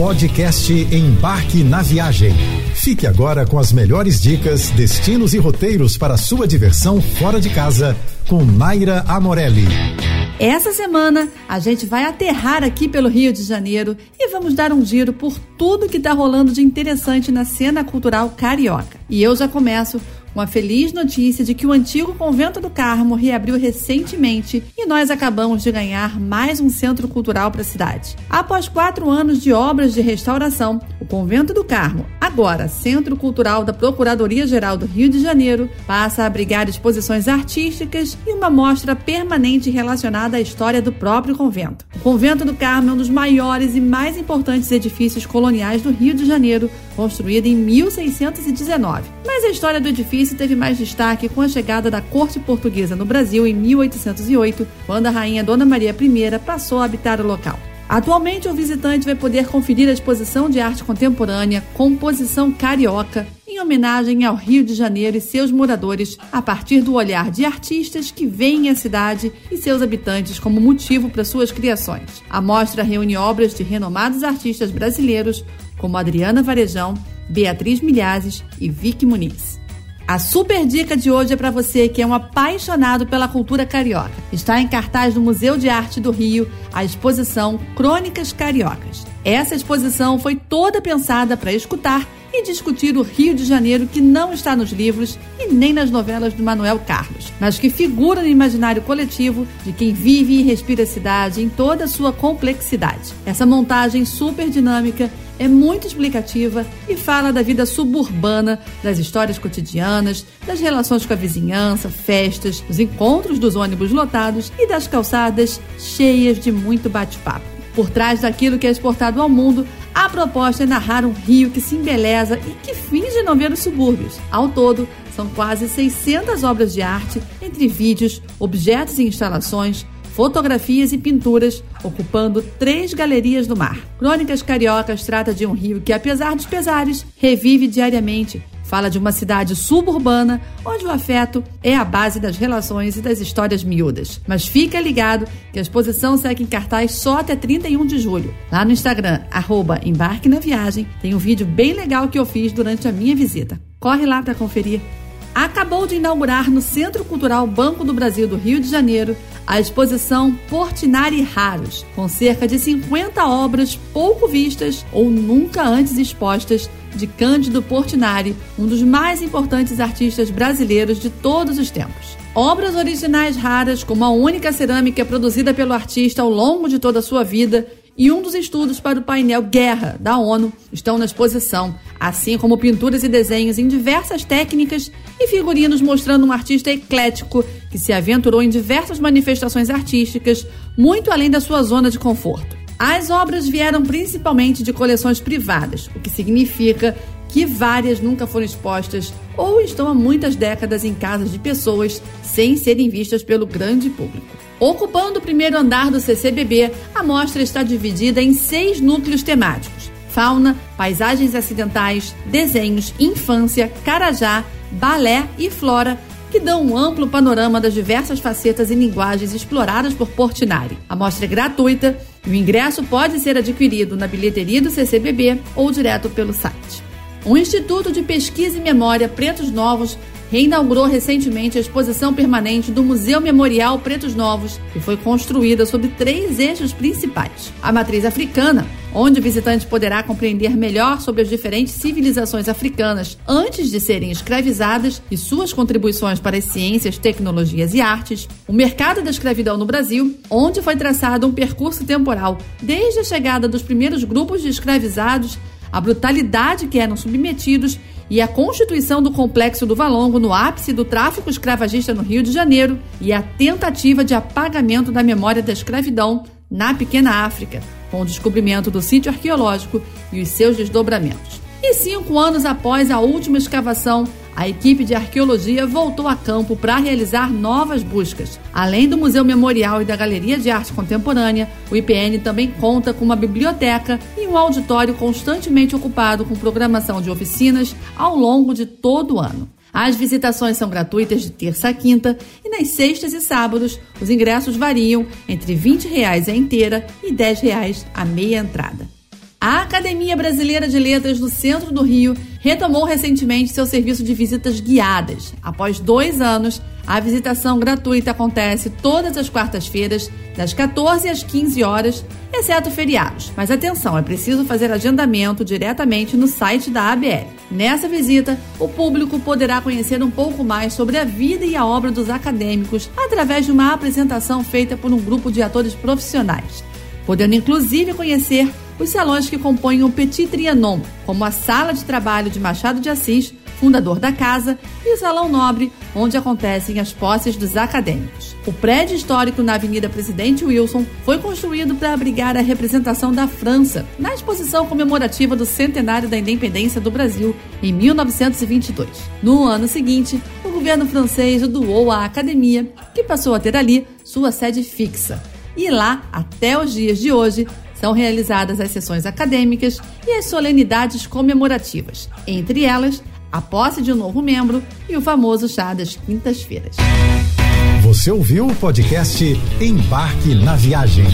Podcast Embarque na Viagem. Fique agora com as melhores dicas, destinos e roteiros para sua diversão fora de casa com Naira Amorelli. Essa semana a gente vai aterrar aqui pelo Rio de Janeiro e vamos dar um giro por tudo que está rolando de interessante na cena cultural carioca. E eu já começo com a feliz notícia de que o antigo Convento do Carmo reabriu recentemente e nós acabamos de ganhar mais um centro cultural para a cidade. Após quatro anos de obras de restauração, o Convento do Carmo, agora Centro Cultural da Procuradoria-Geral do Rio de Janeiro, passa a abrigar exposições artísticas e uma mostra permanente relacionada à história do próprio convento. O Convento do Carmo é um dos maiores e mais importantes edifícios coloniais do Rio de Janeiro, construído em 1619. Mas a história do edifício teve mais destaque com a chegada da corte portuguesa no Brasil em 1808, quando a rainha Dona Maria I passou a habitar o local. Atualmente, o visitante vai poder conferir a exposição de arte contemporânea Composição Carioca, em homenagem ao Rio de Janeiro e seus moradores, a partir do olhar de artistas que veem a cidade e seus habitantes como motivo para suas criações. A mostra reúne obras de renomados artistas brasileiros, como Adriana Varejão, Beatriz Milhazes e Vicky Muniz. A super dica de hoje é para você que é um apaixonado pela cultura carioca. Está em cartaz do Museu de Arte do Rio a exposição Crônicas Cariocas. Essa exposição foi toda pensada para escutar e discutir o Rio de Janeiro que não está nos livros e nem nas novelas do Manuel Carlos, mas que figura no imaginário coletivo de quem vive e respira a cidade em toda a sua complexidade. Essa montagem super dinâmica é muito explicativa e fala da vida suburbana, das histórias cotidianas, das relações com a vizinhança, festas, dos encontros dos ônibus lotados e das calçadas cheias de muito bate-papo. Por trás daquilo que é exportado ao mundo, a proposta é narrar um rio que se embeleza e que finge não ver os subúrbios. Ao todo, são quase 600 obras de arte, entre vídeos, objetos e instalações, fotografias e pinturas, ocupando três galerias do mar. Crônicas Cariocas trata de um rio que, apesar dos pesares, revive diariamente, Fala de uma cidade suburbana onde o afeto é a base das relações e das histórias miúdas. Mas fica ligado que a exposição segue em cartaz só até 31 de julho. Lá no Instagram, arroba Embarque na Viagem, tem um vídeo bem legal que eu fiz durante a minha visita. Corre lá para conferir. Acabou de inaugurar no Centro Cultural Banco do Brasil do Rio de Janeiro a exposição Portinari Raros, com cerca de 50 obras pouco vistas ou nunca antes expostas de Cândido Portinari, um dos mais importantes artistas brasileiros de todos os tempos. Obras originais raras, como a única cerâmica produzida pelo artista ao longo de toda a sua vida e um dos estudos para o painel Guerra da ONU estão na exposição, assim como pinturas e desenhos em diversas técnicas e figurinos mostrando um artista eclético que se aventurou em diversas manifestações artísticas, muito além da sua zona de conforto. As obras vieram principalmente de coleções privadas, o que significa que várias nunca foram expostas ou estão há muitas décadas em casas de pessoas sem serem vistas pelo grande público. Ocupando o primeiro andar do CCBB, a mostra está dividida em seis núcleos temáticos: fauna, paisagens acidentais, desenhos, infância, carajá, balé e flora que dão um amplo panorama das diversas facetas e linguagens exploradas por Portinari. A mostra é gratuita e o ingresso pode ser adquirido na bilheteria do CCBB ou direto pelo site. O Instituto de Pesquisa e Memória Pretos Novos reinaugurou recentemente a exposição permanente do Museu Memorial Pretos Novos, que foi construída sobre três eixos principais: a matriz africana, onde o visitante poderá compreender melhor sobre as diferentes civilizações africanas antes de serem escravizadas e suas contribuições para as ciências, tecnologias e artes, o mercado da escravidão no Brasil, onde foi traçado um percurso temporal desde a chegada dos primeiros grupos de escravizados a brutalidade que eram submetidos e a constituição do complexo do Valongo no ápice do tráfico escravagista no Rio de Janeiro e a tentativa de apagamento da memória da escravidão na pequena África, com o descobrimento do sítio arqueológico e os seus desdobramentos. E cinco anos após a última escavação, a equipe de arqueologia voltou a campo para realizar novas buscas. Além do Museu Memorial e da Galeria de Arte Contemporânea, o IPN também conta com uma biblioteca e um auditório constantemente ocupado com programação de oficinas ao longo de todo o ano. As visitações são gratuitas de terça a quinta e nas sextas e sábados os ingressos variam entre R$ 20 a inteira e R$ 10 a meia entrada. A Academia Brasileira de Letras do Centro do Rio retomou recentemente seu serviço de visitas guiadas. Após dois anos, a visitação gratuita acontece todas as quartas-feiras, das 14 às 15 horas, exceto feriados. Mas atenção, é preciso fazer agendamento diretamente no site da ABL. Nessa visita, o público poderá conhecer um pouco mais sobre a vida e a obra dos acadêmicos através de uma apresentação feita por um grupo de atores profissionais, podendo inclusive conhecer os salões que compõem o Petit Trianon, como a Sala de Trabalho de Machado de Assis, fundador da casa, e o Salão Nobre, onde acontecem as posses dos acadêmicos. O prédio histórico na Avenida Presidente Wilson foi construído para abrigar a representação da França na exposição comemorativa do centenário da independência do Brasil, em 1922. No ano seguinte, o governo francês doou à academia, que passou a ter ali sua sede fixa. E lá, até os dias de hoje, são realizadas as sessões acadêmicas e as solenidades comemorativas, entre elas a posse de um novo membro e o famoso chá das quintas-feiras. Você ouviu o podcast Embarque na Viagem.